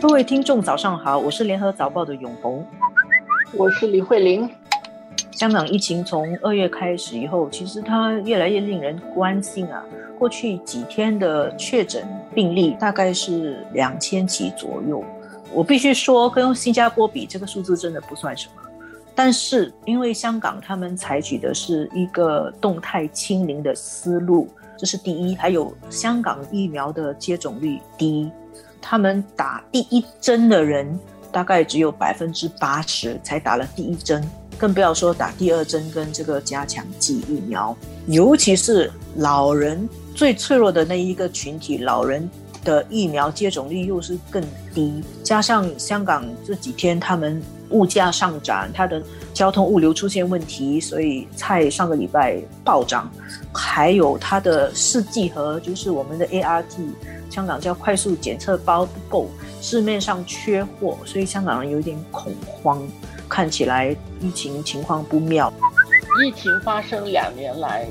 各位听众，早上好，我是联合早报的永红，我是李慧玲。香港疫情从二月开始以后，其实它越来越令人关心啊。过去几天的确诊病例大概是两千起左右，我必须说，跟新加坡比，这个数字真的不算什么。但是因为香港他们采取的是一个动态清零的思路，这是第一。还有香港疫苗的接种率低，他们打第一针的人大概只有百分之八十才打了第一针。更不要说打第二针跟这个加强剂疫苗，尤其是老人最脆弱的那一个群体，老人的疫苗接种率又是更低。加上香港这几天他们物价上涨，它的交通物流出现问题，所以菜上个礼拜暴涨。还有它的试剂盒，就是我们的 ART，香港叫快速检测包不够，市面上缺货，所以香港人有点恐慌。看起来疫情情况不妙。疫情发生两年来，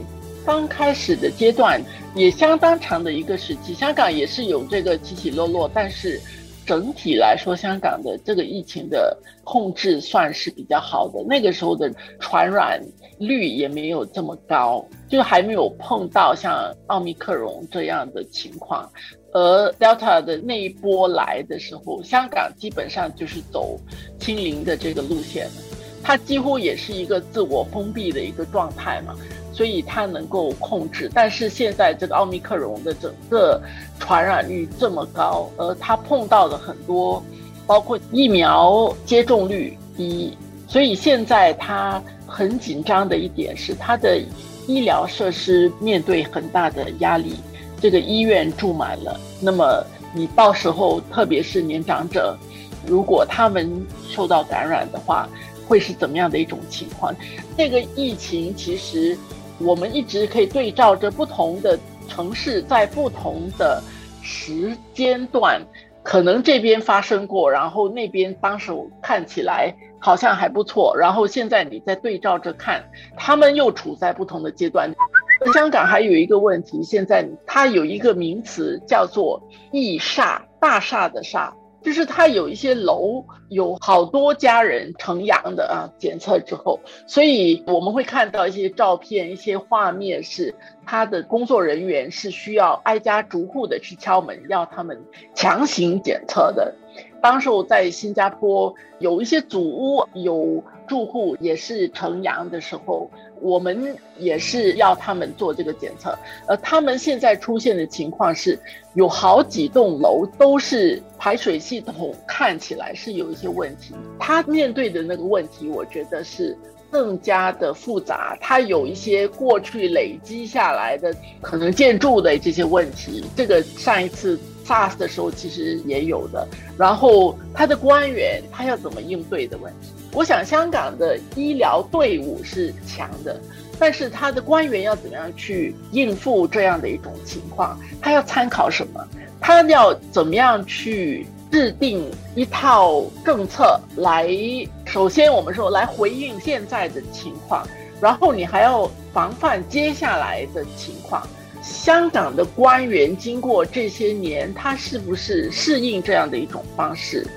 刚开始的阶段也相当长的一个时期，香港也是有这个起起落落，但是整体来说，香港的这个疫情的控制算是比较好的。那个时候的传染率也没有这么高，就还没有碰到像奥密克戎这样的情况。而 Delta 的那一波来的时候，香港基本上就是走清零的这个路线，它几乎也是一个自我封闭的一个状态嘛，所以它能够控制。但是现在这个奥密克戎的整个传染率这么高，而它碰到的很多，包括疫苗接种率低，所以现在它很紧张的一点是，它的医疗设施面对很大的压力。这个医院住满了，那么你到时候，特别是年长者，如果他们受到感染的话，会是怎么样的一种情况？这个疫情其实我们一直可以对照着不同的城市，在不同的时间段，可能这边发生过，然后那边当时看起来好像还不错，然后现在你再对照着看，他们又处在不同的阶段。香港还有一个问题，现在它有一个名词叫做“疫厦”，大厦的厦，就是它有一些楼有好多家人呈阳的啊，检测之后，所以我们会看到一些照片、一些画面，是他的工作人员是需要挨家逐户的去敲门，要他们强行检测的。当时我在新加坡有一些祖屋有住户也是呈阳的时候。我们也是要他们做这个检测，呃，他们现在出现的情况是，有好几栋楼都是排水系统看起来是有一些问题。他面对的那个问题，我觉得是更加的复杂。他有一些过去累积下来的可能建筑的这些问题，这个上一次 SARS 的时候其实也有的。然后他的官员他要怎么应对的问题？我想香港的医疗队伍是强的，但是他的官员要怎么样去应付这样的一种情况？他要参考什么？他要怎么样去制定一套政策来？首先，我们说来回应现在的情况，然后你还要防范接下来的情况。香港的官员经过这些年，他是不是适应这样的一种方式？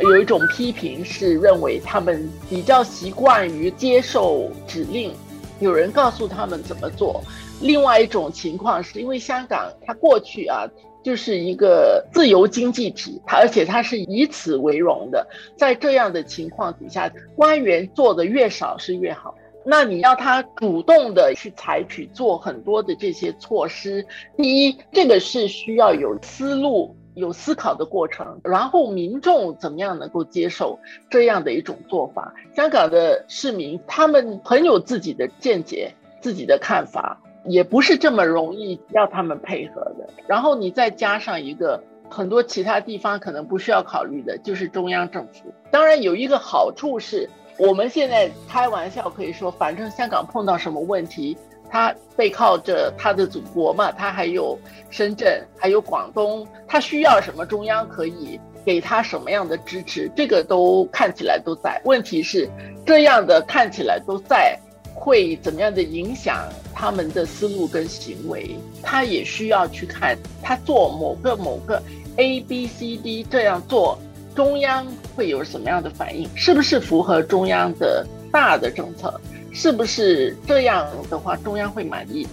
有一种批评是认为他们比较习惯于接受指令，有人告诉他们怎么做。另外一种情况是因为香港它过去啊就是一个自由经济体，它而且它是以此为荣的。在这样的情况底下，官员做的越少是越好。那你要他主动的去采取做很多的这些措施，第一，这个是需要有思路。有思考的过程，然后民众怎么样能够接受这样的一种做法？香港的市民他们很有自己的见解、自己的看法，也不是这么容易要他们配合的。然后你再加上一个很多其他地方可能不需要考虑的，就是中央政府。当然有一个好处是，我们现在开玩笑可以说，反正香港碰到什么问题。他背靠着他的祖国嘛，他还有深圳，还有广东，他需要什么，中央可以给他什么样的支持，这个都看起来都在。问题是，这样的看起来都在，会怎么样的影响他们的思路跟行为？他也需要去看，他做某个某个 A B C D 这样做，中央会有什么样的反应？是不是符合中央的大的政策？是不是这样的话，中央会满意？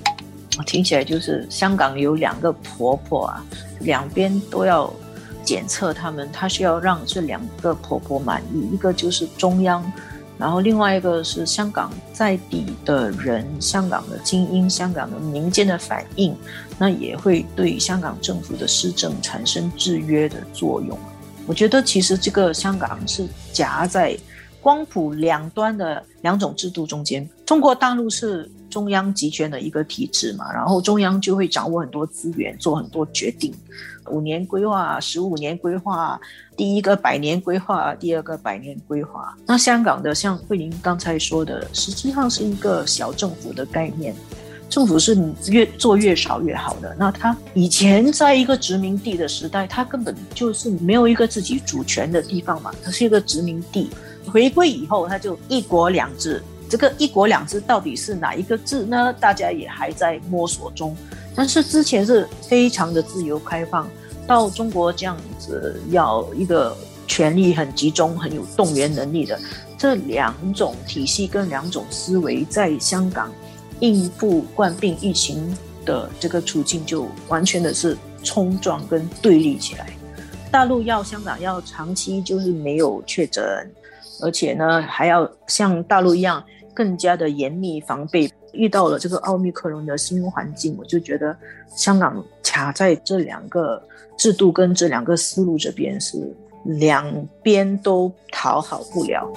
听起来就是香港有两个婆婆啊，两边都要检测他们，他需要让这两个婆婆满意，一个就是中央。然后另外一个是香港在地的人，香港的精英，香港的民间的反应，那也会对香港政府的施政产生制约的作用。我觉得其实这个香港是夹在光谱两端的两种制度中间。中国大陆是中央集权的一个体制嘛，然后中央就会掌握很多资源，做很多决定。五年规划、十五年规划，第一个百年规划，第二个百年规划。那香港的，像慧玲刚才说的，实际上是一个小政府的概念，政府是你越做越少越好的。那他以前在一个殖民地的时代，他根本就是没有一个自己主权的地方嘛，它是一个殖民地。回归以后，他就一国两制。这个一国两制到底是哪一个制呢？大家也还在摸索中。但是之前是非常的自由开放，到中国这样子要一个权力很集中、很有动员能力的这两种体系跟两种思维，在香港应付冠病疫情的这个处境，就完全的是冲撞跟对立起来。大陆要香港要长期就是没有确诊，而且呢还要像大陆一样更加的严密防备。遇到了这个奥密克戎的新环境，我就觉得香港卡在这两个制度跟这两个思路这边，是两边都讨好不了。